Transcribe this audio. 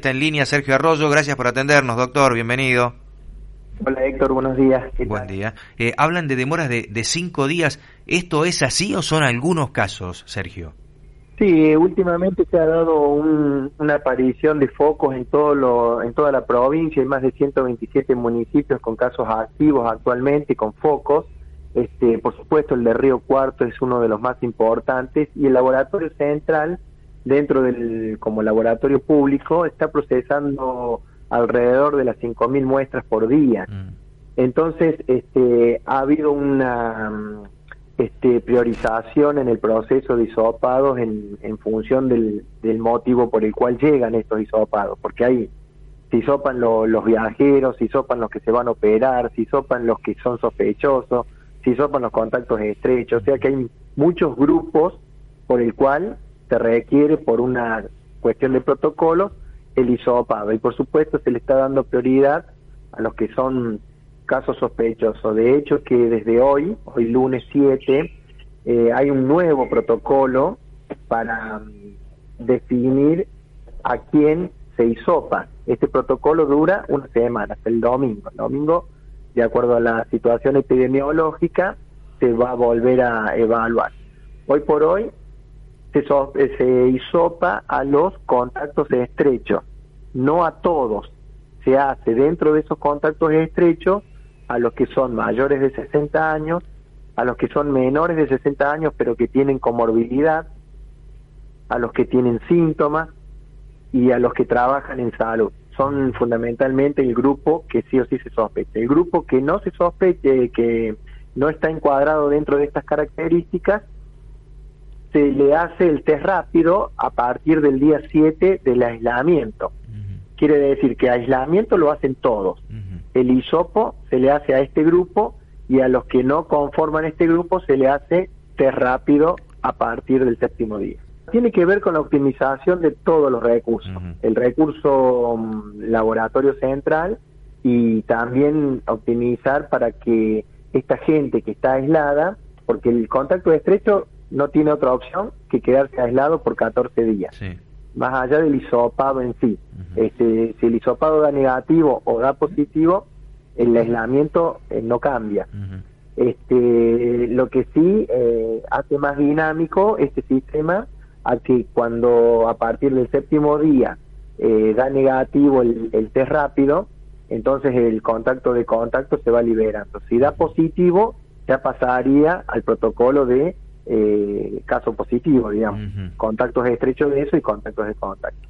Está en línea Sergio Arroyo, gracias por atendernos, doctor, bienvenido. Hola Héctor, buenos días. Buen día. Eh, hablan de demoras de, cinco días. ¿Esto es así o son algunos casos, Sergio? Sí, últimamente se ha dado una aparición de focos en, todo lo, en toda la provincia. Hay más de 127 municipios con casos activos actualmente, con focos. Este, por supuesto, el de Río Cuarto es uno de los más importantes y el laboratorio central dentro del como laboratorio público está procesando alrededor de las 5.000 muestras por día. Mm. Entonces, este, ha habido una este, priorización en el proceso de hisopados en, en función del, del, motivo por el cual llegan estos hisopados, porque hay se hisopan los viajeros, se hisopan los que se van a operar, se hisopan los que son sospechosos, se hisopan los contactos estrechos, o sea que hay muchos grupos por el cual se requiere por una cuestión de protocolo el hisopado y por supuesto se le está dando prioridad a los que son casos sospechosos. De hecho que desde hoy, hoy lunes 7, eh, hay un nuevo protocolo para mm, definir a quién se hisopa. Este protocolo dura una semana, el domingo. El domingo, de acuerdo a la situación epidemiológica, se va a volver a evaluar. Hoy por hoy se, eh, se hisopa a los contactos estrechos, no a todos. Se hace dentro de esos contactos estrechos a los que son mayores de 60 años, a los que son menores de 60 años pero que tienen comorbilidad, a los que tienen síntomas y a los que trabajan en salud. Son fundamentalmente el grupo que sí o sí se sospecha. El grupo que no se sospeche, que no está encuadrado dentro de estas características, se le hace el test rápido a partir del día 7 del aislamiento. Quiere decir que aislamiento lo hacen todos. El hisopo se le hace a este grupo y a los que no conforman este grupo se le hace test rápido a partir del séptimo día. Tiene que ver con la optimización de todos los recursos. El recurso mm, laboratorio central y también optimizar para que esta gente que está aislada, porque el contacto estrecho no tiene otra opción que quedarse aislado por 14 días. Más allá del hisopado en sí. este, si el hisopado da negativo o da positivo, el aislamiento eh, no cambia. este, lo que sí eh, hace más dinámico este sistema a que cuando a partir del séptimo día eh, da negativo el, el test rápido, entonces el contacto de contacto se va liberando. Si da positivo, ya pasaría al protocolo de eh, caso positivo, digamos, contactos estrechos de eso y contactos de contacto.